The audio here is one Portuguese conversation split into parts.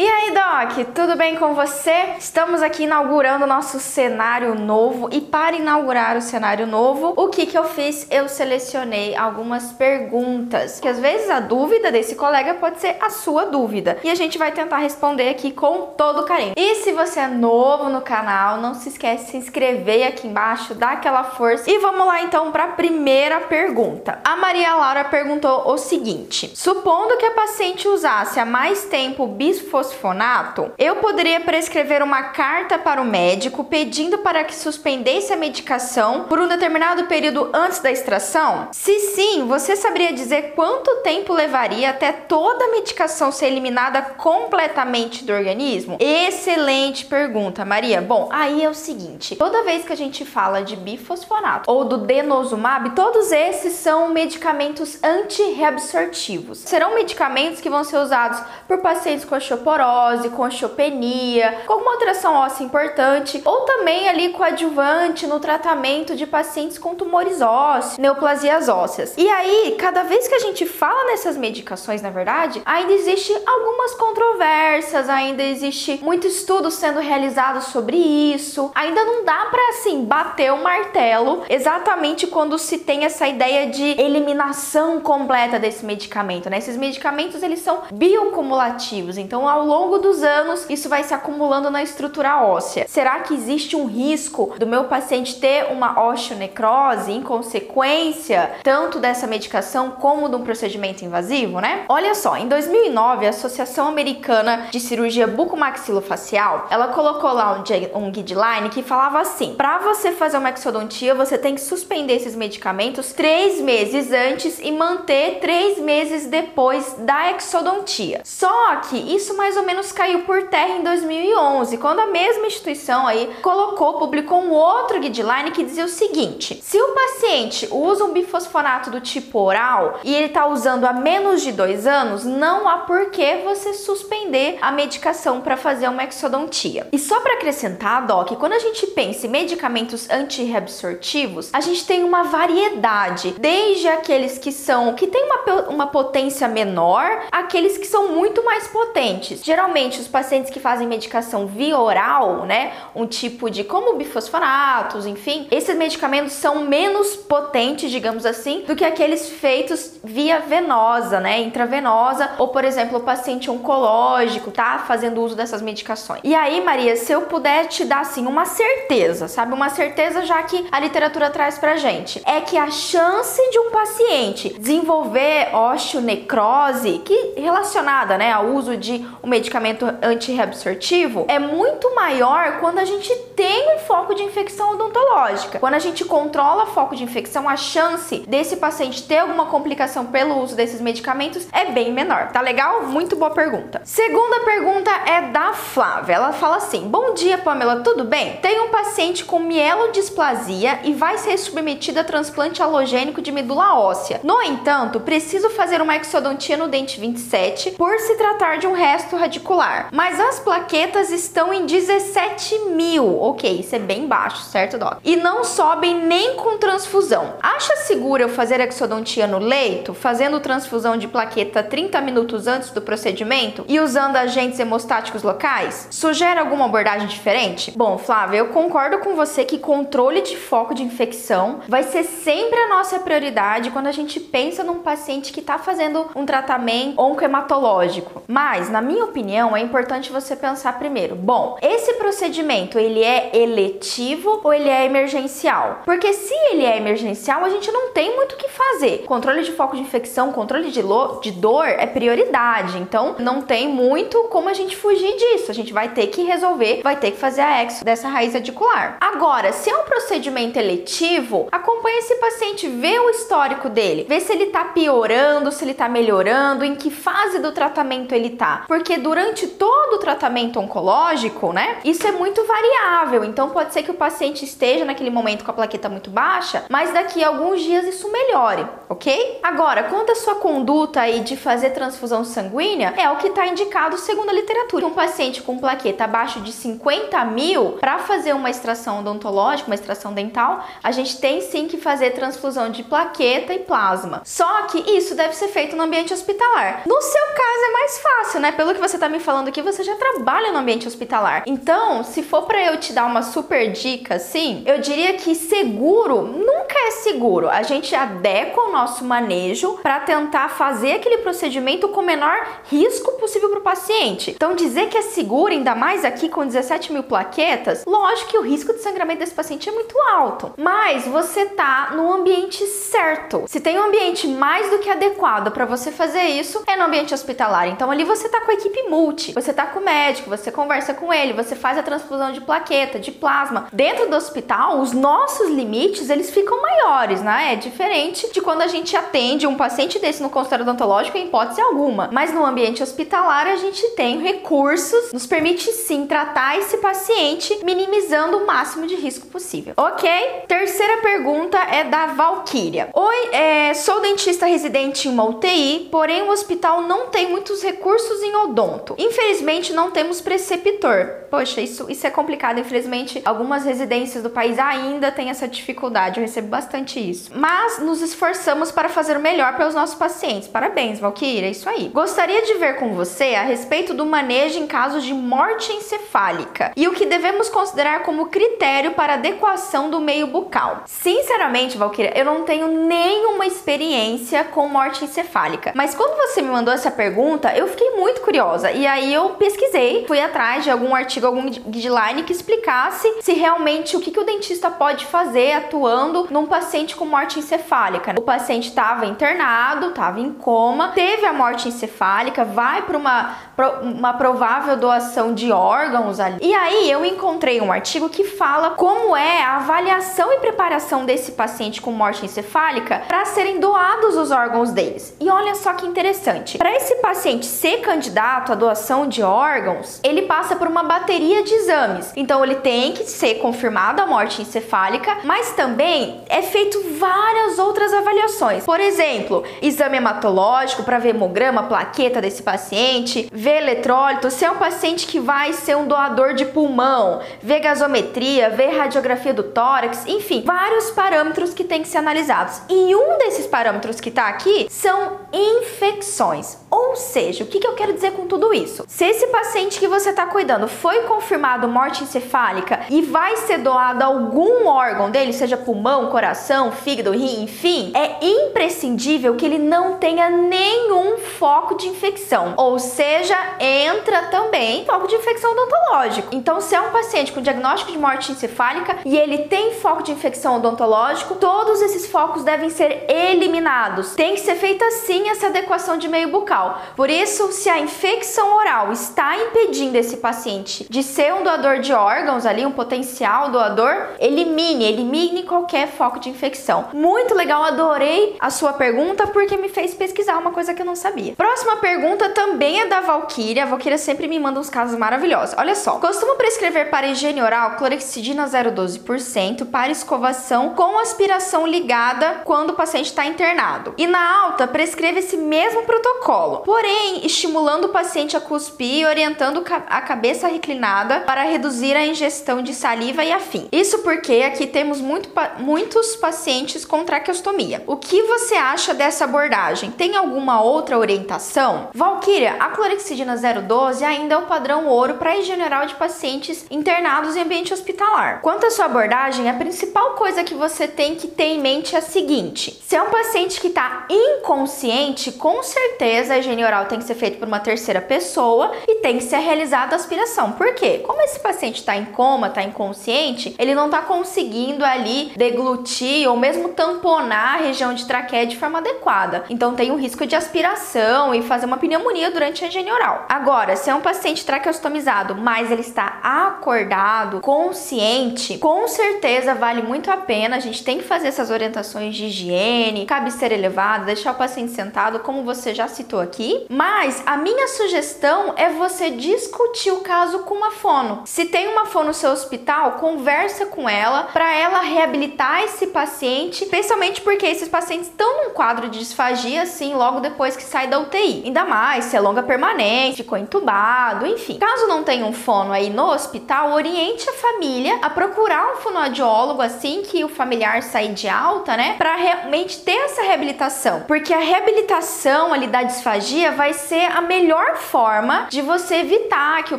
E aí, Doc, tudo bem com você? Estamos aqui inaugurando nosso cenário novo e para inaugurar o cenário novo, o que que eu fiz? Eu selecionei algumas perguntas, que às vezes a dúvida desse colega pode ser a sua dúvida e a gente vai tentar responder aqui com todo carinho. E se você é novo no canal, não se esquece de se inscrever aqui embaixo, dá aquela força. E vamos lá então para a primeira pergunta. A Maria Laura perguntou o seguinte: supondo que a paciente usasse há mais tempo bisfosfato bisfosfonato, eu poderia prescrever uma carta para o médico pedindo para que suspendesse a medicação por um determinado período antes da extração? Se sim, você saberia dizer quanto tempo levaria até toda a medicação ser eliminada completamente do organismo? Excelente pergunta, Maria. Bom, aí é o seguinte: toda vez que a gente fala de bifosfonato ou do denosumab, todos esses são medicamentos antirreabsortivos. Serão medicamentos que vão ser usados por pacientes com osteoporose osteoporose, com osteopenia, com uma alteração óssea importante, ou também ali coadjuvante no tratamento de pacientes com tumores ósseos, neoplasias ósseas. E aí, cada vez que a gente fala nessas medicações, na verdade, ainda existe algumas controvérsias, ainda existe muito estudo sendo realizado sobre isso. Ainda não dá para assim bater o martelo exatamente quando se tem essa ideia de eliminação completa desse medicamento, né? Esses medicamentos eles são biocumulativos, então ao longo dos anos isso vai se acumulando na estrutura óssea. Será que existe um risco do meu paciente ter uma osteonecrose em consequência tanto dessa medicação como de um procedimento invasivo, né? Olha só, em 2009 a Associação Americana de Cirurgia Bucomaxilofacial, ela colocou lá um, guideline que falava assim: para você fazer uma exodontia, você tem que suspender esses medicamentos três meses antes e manter três meses depois da exodontia. Só que isso mais ou menos caiu por terra em 2011, quando a mesma instituição aí colocou, publicou um outro guideline que dizia o seguinte: se o paciente usa um bifosfonato do tipo oral e ele está usando há menos de dois anos, não há por que você suspender a medicação para fazer uma exodontia. E só para acrescentar, Doc, quando a gente pensa em medicamentos antirreabsortivos, a gente tem uma variedade, desde aqueles que são que têm uma, uma potência menor, aqueles que são muito mais potentes. Geralmente, os pacientes que fazem medicação via oral, né, um tipo de como bifosfonatos, enfim, esses medicamentos são menos potentes, digamos assim, do que aqueles feitos via venosa, né, intravenosa, ou por exemplo, o paciente oncológico tá fazendo uso dessas medicações. E aí, Maria, se eu puder te dar assim uma certeza, sabe, uma certeza já que a literatura traz pra gente, é que a chance de um paciente desenvolver osteonecrose, que relacionada, né, ao uso de um medicamento antirreabsortivo é muito maior quando a gente tem um foco de infecção odontológica. Quando a gente controla foco de infecção, a chance desse paciente ter alguma complicação pelo uso desses medicamentos é bem menor. Tá legal? Muito boa pergunta. Segunda pergunta é da Flávia. Ela fala assim: Bom dia, Pamela, tudo bem? Tenho um paciente com mielodisplasia e vai ser submetido a transplante halogênico de medula óssea. No entanto, preciso fazer uma exodontia no dente 27 por se tratar de um resto radicular. Mas as plaquetas estão em 17 mil. Ok, isso é bem baixo, certo, Doc? E não sobem nem com transfusão. Acha seguro eu fazer exodontia no leito, fazendo transfusão de plaqueta 30 minutos antes do procedimento e usando agentes hemostáticos locais? Sugere alguma abordagem diferente? Bom, Flávia, eu concordo com você que controle de foco de infecção vai ser sempre a nossa prioridade quando a gente pensa num paciente que está fazendo um tratamento oncohematológico. Mas, na minha opinião, é importante você pensar primeiro, bom, esse procedimento ele é eletivo ou ele é emergencial? Porque se ele é emergencial, a gente não tem muito o que fazer. Controle de foco de infecção, controle de, de dor é prioridade, então não tem muito como a gente fugir disso. A gente vai ter que resolver, vai ter que fazer a exo dessa raiz radicular. Agora, se é um procedimento eletivo, acompanhe esse paciente, vê o histórico dele, vê se ele tá piorando, se ele tá melhorando, em que fase do tratamento ele tá. Porque durante todo o tratamento oncológico, né? Isso é muito variável. Então pode ser que o paciente esteja naquele momento com a plaqueta muito baixa, mas daqui a alguns dias isso melhore, ok? Agora, quanto à sua conduta aí de fazer transfusão sanguínea, é o que está indicado segundo a literatura. Um paciente com plaqueta abaixo de 50 mil, para fazer uma extração odontológica, uma extração dental, a gente tem sim que fazer transfusão de plaqueta e plasma. Só que isso deve ser feito no ambiente hospitalar. No seu caso é mais fácil, né? Pelo que você está me falando aqui, você já trabalha no ambiente hospitalar. Então, se for para eu te dar uma super dica assim, eu diria que seguro nunca é seguro. A gente adequa o nosso manejo para tentar fazer aquele procedimento com o menor risco possível para o paciente. Então, dizer que é seguro, ainda mais aqui com 17 mil plaquetas, lógico que o risco de sangramento desse paciente é muito alto, mas você tá no ambiente certo. Se tem um ambiente mais do que adequado para você fazer isso, é no ambiente hospitalar. Então, ali você tá com a equipe multi, você tá com o médico, você conversa com ele, você faz a transfusão de plaqueta, de plasma. Dentro do hospital, os nossos limites, eles ficam maiores, né? É diferente de quando a gente atende um paciente desse no consultório odontológico em hipótese alguma. Mas no ambiente hospitalar, a gente tem recursos, nos permite sim tratar esse paciente, minimizando o máximo de risco possível. Ok? Terceira pergunta é da Valkyria. Oi, é, sou dentista residente em uma UTI, porém o hospital não tem muitos recursos em odonto. Infelizmente, não temos preceptor. Poxa, isso, isso é complicado. Infelizmente, algumas residências do país ainda têm essa dificuldade. Eu recebo bastante isso. Mas nos esforçamos para fazer o melhor para os nossos pacientes. Parabéns, Valkyria, é isso aí. Gostaria de ver com você a respeito do manejo em casos de morte encefálica e o que devemos considerar como critério para adequação do meio bucal. Sinceramente, Valkyria, eu não tenho nenhuma experiência com morte encefálica. Mas quando você me mandou essa pergunta, eu fiquei muito curiosa. E aí eu pesquisei, fui atrás de algum artigo, algum guideline que explicasse se realmente o que, que o dentista pode fazer atuando num paciente com morte encefálica. O paciente estava internado, estava em coma, teve a morte encefálica, vai para uma, uma provável doação de órgãos ali. E aí eu encontrei um artigo que fala como é a avaliação e preparação desse paciente com morte encefálica para serem doados os órgãos deles. E olha só que interessante. Para esse paciente ser candidato à doação de órgãos, ele passa por uma bateria de exames. Então ele tem que ser confirmado a morte encefálica, mas também é feito várias outras avaliações. Por exemplo, exame hematológico para ver hemograma, plaqueta desse paciente, ver eletrólito, se é um paciente que vai ser um doador de pulmão, ver gasometria, ver radiografia do tórax, enfim, vários parâmetros que tem que ser analisados. E um desses parâmetros que está aqui são infecções. Ou seja, o que, que eu quero dizer com tudo isso? Se esse paciente que você está cuidando foi confirmado morte encefálica e vai ser doado algum órgão dele, seja pulmão, coração, fígado, rim, enfim, é imprescindível que ele não tenha nenhum foco de infecção. Ou seja, entra também foco de infecção odontológico. Então, se é um paciente com diagnóstico de morte encefálica e ele tem foco de infecção odontológico, todos esses focos devem ser eliminados. Tem que ser feita sim essa adequação de meio bucal. Por isso, se a infecção oral está impedindo esse paciente de ser um doador de órgãos ali, um potencial doador, elimine, elimine qualquer foco de infecção. Muito legal, adorei a sua pergunta porque me fez pesquisar uma coisa que eu não sabia. Próxima pergunta também é da Valkyria. A Valkyria sempre me manda uns casos maravilhosos. Olha só, costumo prescrever para higiene oral clorexidina 0,12% para escovação com aspiração ligada quando o paciente está internado. E na alta, prescreve esse mesmo protocolo porém estimulando o paciente a cuspir e orientando a cabeça reclinada para reduzir a ingestão de saliva e afim. Isso porque aqui temos muito, muitos pacientes com traqueostomia. O que você acha dessa abordagem? Tem alguma outra orientação? Valkyria, a clorexidina 012 ainda é o padrão ouro para higiene geral de pacientes internados em ambiente hospitalar. Quanto à sua abordagem, a principal coisa que você tem que ter em mente é a seguinte: se é um paciente que está inconsciente, com certeza a higiene oral tem que ser feita por uma terceira pessoa e tem que ser realizada a aspiração. Por quê? Como esse paciente está em coma, está inconsciente, ele não está conseguindo ali deglutir ou mesmo tamponar a região de traqueia de forma adequada. Então tem o risco de aspiração e fazer uma pneumonia durante a higiene oral. Agora, se é um paciente traqueostomizado, mas ele está acordado, consciente, com certeza vale muito a pena. A gente tem que fazer essas orientações de higiene, cabeceira elevada, deixar o paciente sentado, como você já citou aqui mas a minha sugestão é você discutir o caso com uma fono. Se tem uma fono no seu hospital, conversa com ela para ela reabilitar esse paciente, especialmente porque esses pacientes estão num quadro de disfagia assim logo depois que sai da UTI. Ainda mais se é longa permanente, ficou entubado, enfim. Caso não tenha um fono aí no hospital, oriente a família a procurar um fonoaudiólogo assim que o familiar sair de alta, né, para realmente ter essa reabilitação, porque a reabilitação ali da disfagia vai ser a melhor forma de você evitar que o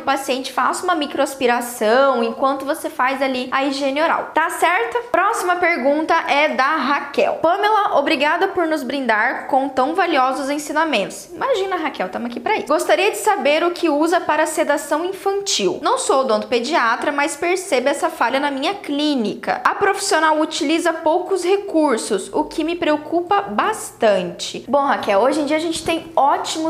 paciente faça uma microaspiração enquanto você faz ali a higiene oral. Tá certo? Próxima pergunta é da Raquel. Pamela, obrigada por nos brindar com tão valiosos ensinamentos. Imagina, Raquel, estamos aqui para isso. Gostaria de saber o que usa para sedação infantil. Não sou odontopediatra, mas percebo essa falha na minha clínica. A profissional utiliza poucos recursos, o que me preocupa bastante. Bom, Raquel, hoje em dia a gente tem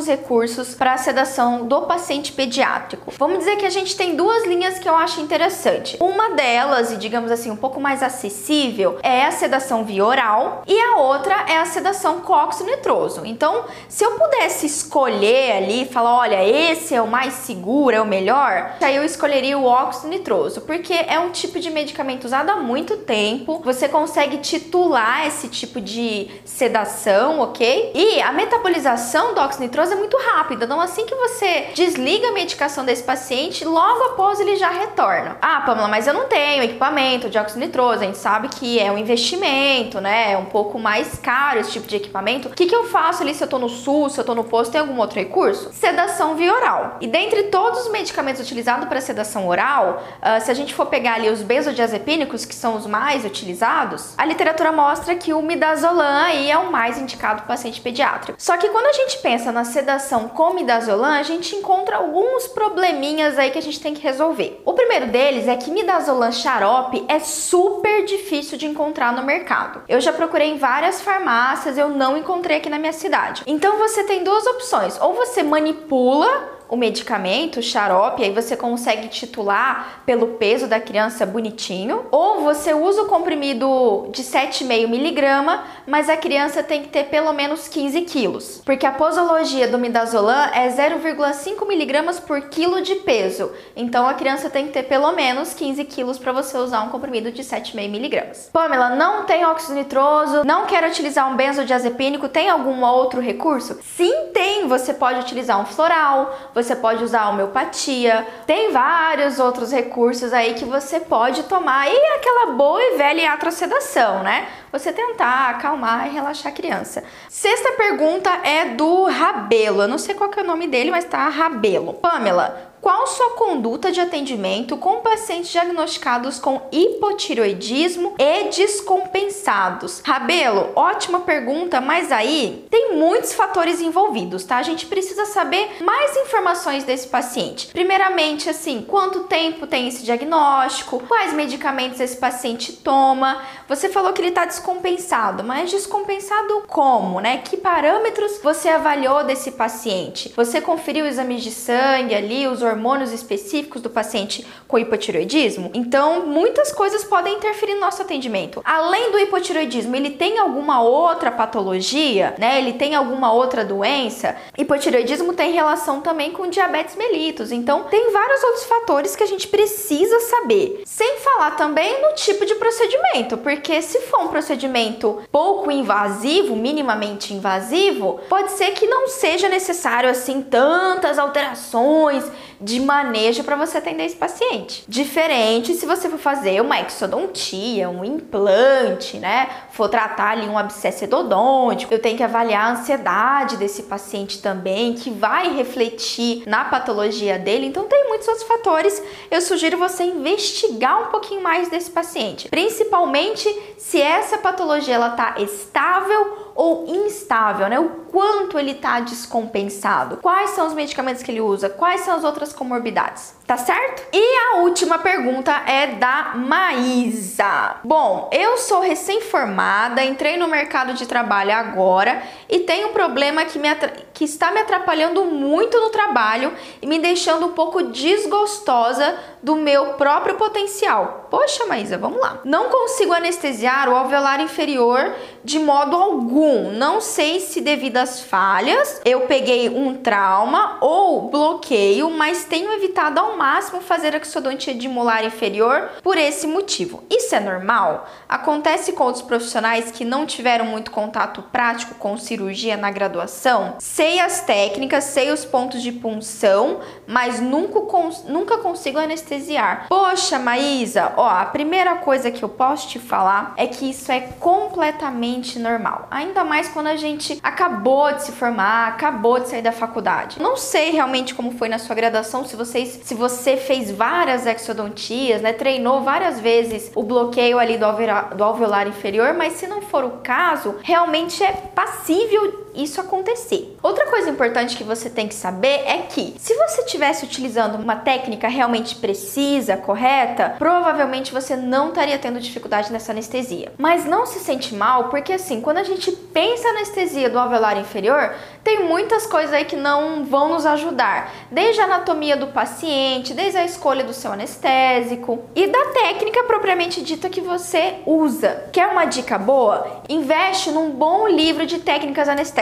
recursos para a sedação do paciente pediátrico. Vamos dizer que a gente tem duas linhas que eu acho interessante. Uma delas, e digamos assim, um pouco mais acessível, é a sedação via oral e a outra é a sedação com óxido nitroso. Então, se eu pudesse escolher ali, falar, olha, esse é o mais seguro, é o melhor, aí eu escolheria o óxido nitroso, porque é um tipo de medicamento usado há muito tempo. Você consegue titular esse tipo de sedação, ok? E a metabolização do óxido nitroso é muito rápida. Então, assim que você desliga a medicação desse paciente, logo após ele já retorna. Ah, Pamela, mas eu não tenho equipamento de óxido nitroso. A gente sabe que é um investimento, né? É um pouco mais caro esse tipo de equipamento. O que, que eu faço ali se eu tô no SUS, se eu tô no posto, tem algum outro recurso? Sedação via oral. E dentre todos os medicamentos utilizados para sedação oral, uh, se a gente for pegar ali os benzodiazepínicos, que são os mais utilizados, a literatura mostra que o midazolam aí é o mais indicado para paciente pediátrico. Só que quando a gente pensa na sedação com midazolam, a gente encontra alguns probleminhas aí que a gente tem que resolver. O primeiro deles é que midazolam xarope é super difícil de encontrar no mercado. Eu já procurei em várias farmácias, eu não encontrei aqui na minha cidade. Então você tem duas opções: ou você manipula o medicamento, o xarope, aí você consegue titular pelo peso da criança bonitinho, ou você usa o comprimido de 7,5 miligrama, mas a criança tem que ter pelo menos 15 quilos, porque a posologia do midazolam é 0,5 miligramas por quilo de peso, então a criança tem que ter pelo menos 15 quilos para você usar um comprimido de 7,5 miligramas. Pamela, não tem óxido nitroso, não quero utilizar um benzodiazepínico, tem algum outro recurso? Sim, tem, você pode utilizar um floral, você pode usar a homeopatia, tem vários outros recursos aí que você pode tomar e aquela boa e velha atrocedação, né? Você tentar acalmar e relaxar a criança. Sexta pergunta é do Rabelo. Eu não sei qual é o nome dele, mas tá Rabelo. Pamela, qual sua conduta de atendimento com pacientes diagnosticados com hipotiroidismo e descompensados? Rabelo, ótima pergunta, mas aí tem muitos fatores envolvidos, tá? A gente precisa saber mais informações desse paciente. Primeiramente, assim, quanto tempo tem esse diagnóstico, quais medicamentos esse paciente toma. Você falou que ele está descompensado, mas descompensado como, né? Que parâmetros você avaliou desse paciente? Você conferiu exames de sangue ali, os hormônios específicos do paciente com hipotiroidismo. Então, muitas coisas podem interferir no nosso atendimento. Além do hipotiroidismo, ele tem alguma outra patologia, né? Ele tem alguma outra doença? Hipotiroidismo tem relação também com diabetes mellitus. Então, tem vários outros fatores que a gente precisa saber. Sem falar também no tipo de procedimento, porque se for um procedimento pouco invasivo, minimamente invasivo, pode ser que não seja necessário assim tantas alterações de manejo para você atender esse paciente. Diferente se você for fazer uma exodontia, um implante, né? For tratar ali um abscesso endodôntico, eu tenho que avaliar a ansiedade desse paciente também, que vai refletir na patologia dele. Então tem muitos outros fatores. Eu sugiro você investigar um pouquinho mais desse paciente, principalmente se essa patologia ela tá estável ou instável, né? O quanto ele está descompensado, quais são os medicamentos que ele usa, quais são as outras comorbidades. Tá certo? E a última pergunta é da Maísa. Bom, eu sou recém-formada, entrei no mercado de trabalho agora e tenho um problema que, me que está me atrapalhando muito no trabalho e me deixando um pouco desgostosa do meu próprio potencial. Poxa, Maísa, vamos lá. Não consigo anestesiar o alveolar inferior de modo algum. Não sei se devido às falhas eu peguei um trauma ou bloqueio, mas tenho evitado ao máximo fazer exodontia de molar inferior por esse motivo. Isso é normal? Acontece com outros profissionais que não tiveram muito contato prático com cirurgia na graduação? Sei as técnicas, sei os pontos de punção, mas nunca, nunca consigo anestesiar. Poxa, Maísa, ó, a primeira coisa que eu posso te falar é que isso é completamente normal. Ainda mais quando a gente acabou de se formar, acabou de sair da faculdade. Não sei realmente como foi na sua graduação, se vocês, se você fez várias exodontias, né, treinou várias vezes o bloqueio ali do alveolar, do alveolar inferior, mas se não for o caso, realmente é passível isso acontecer. Outra coisa importante que você tem que saber é que se você estivesse utilizando uma técnica realmente precisa, correta, provavelmente você não estaria tendo dificuldade nessa anestesia. Mas não se sente mal, porque assim, quando a gente pensa na anestesia do alveolar inferior, tem muitas coisas aí que não vão nos ajudar, desde a anatomia do paciente, desde a escolha do seu anestésico e da técnica propriamente dita que você usa. Quer uma dica boa? Investe num bom livro de técnicas anestésicas.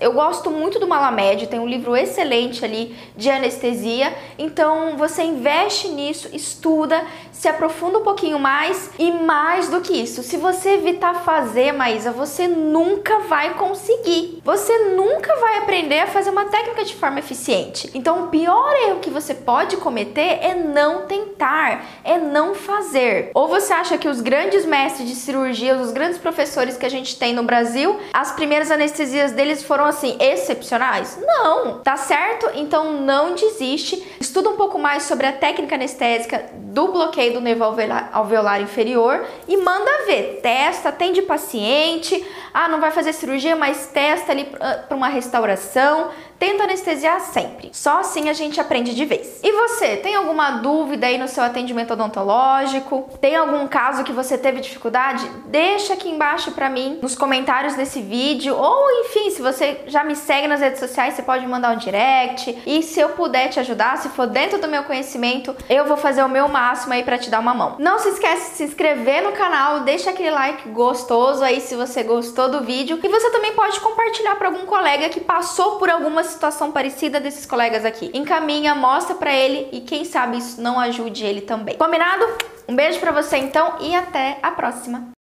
Eu gosto muito do Malamed, tem um livro excelente ali de anestesia, então você investe nisso, estuda, se aprofunda um pouquinho mais e mais do que isso, se você evitar fazer, Maísa, você nunca vai conseguir. Você nunca vai aprender a fazer uma técnica de forma eficiente. Então, o pior erro que você pode cometer é não tentar, é não fazer. Ou você acha que os grandes mestres de cirurgia, os grandes professores que a gente tem no Brasil, as primeiras anestesias deles foram assim excepcionais? Não, tá certo? Então não desiste. Estuda um pouco mais sobre a técnica anestésica do bloqueio do nervo alveolar, inferior e manda ver. Testa, atende paciente. Ah, não vai fazer cirurgia, mas testa ali para uma restauração, tenta anestesiar sempre. Só assim a gente aprende de vez. E você, tem alguma dúvida aí no seu atendimento odontológico? Tem algum caso que você teve dificuldade? Deixa aqui embaixo para mim nos comentários desse vídeo ou enfim, se você já me segue nas redes sociais, você pode mandar um direct. E se eu puder te ajudar, se for dentro do meu conhecimento, eu vou fazer o meu máximo aí para te dar uma mão. Não se esquece de se inscrever no canal, deixa aquele like gostoso aí se você gostou do vídeo e você também pode compartilhar para algum colega que passou por alguma situação parecida desses colegas aqui. Encaminha, mostra para ele e quem sabe isso não ajude ele também. Combinado? Um beijo para você então e até a próxima.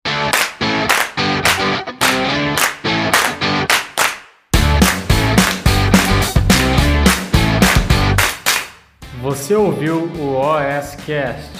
Você ouviu o OSCast,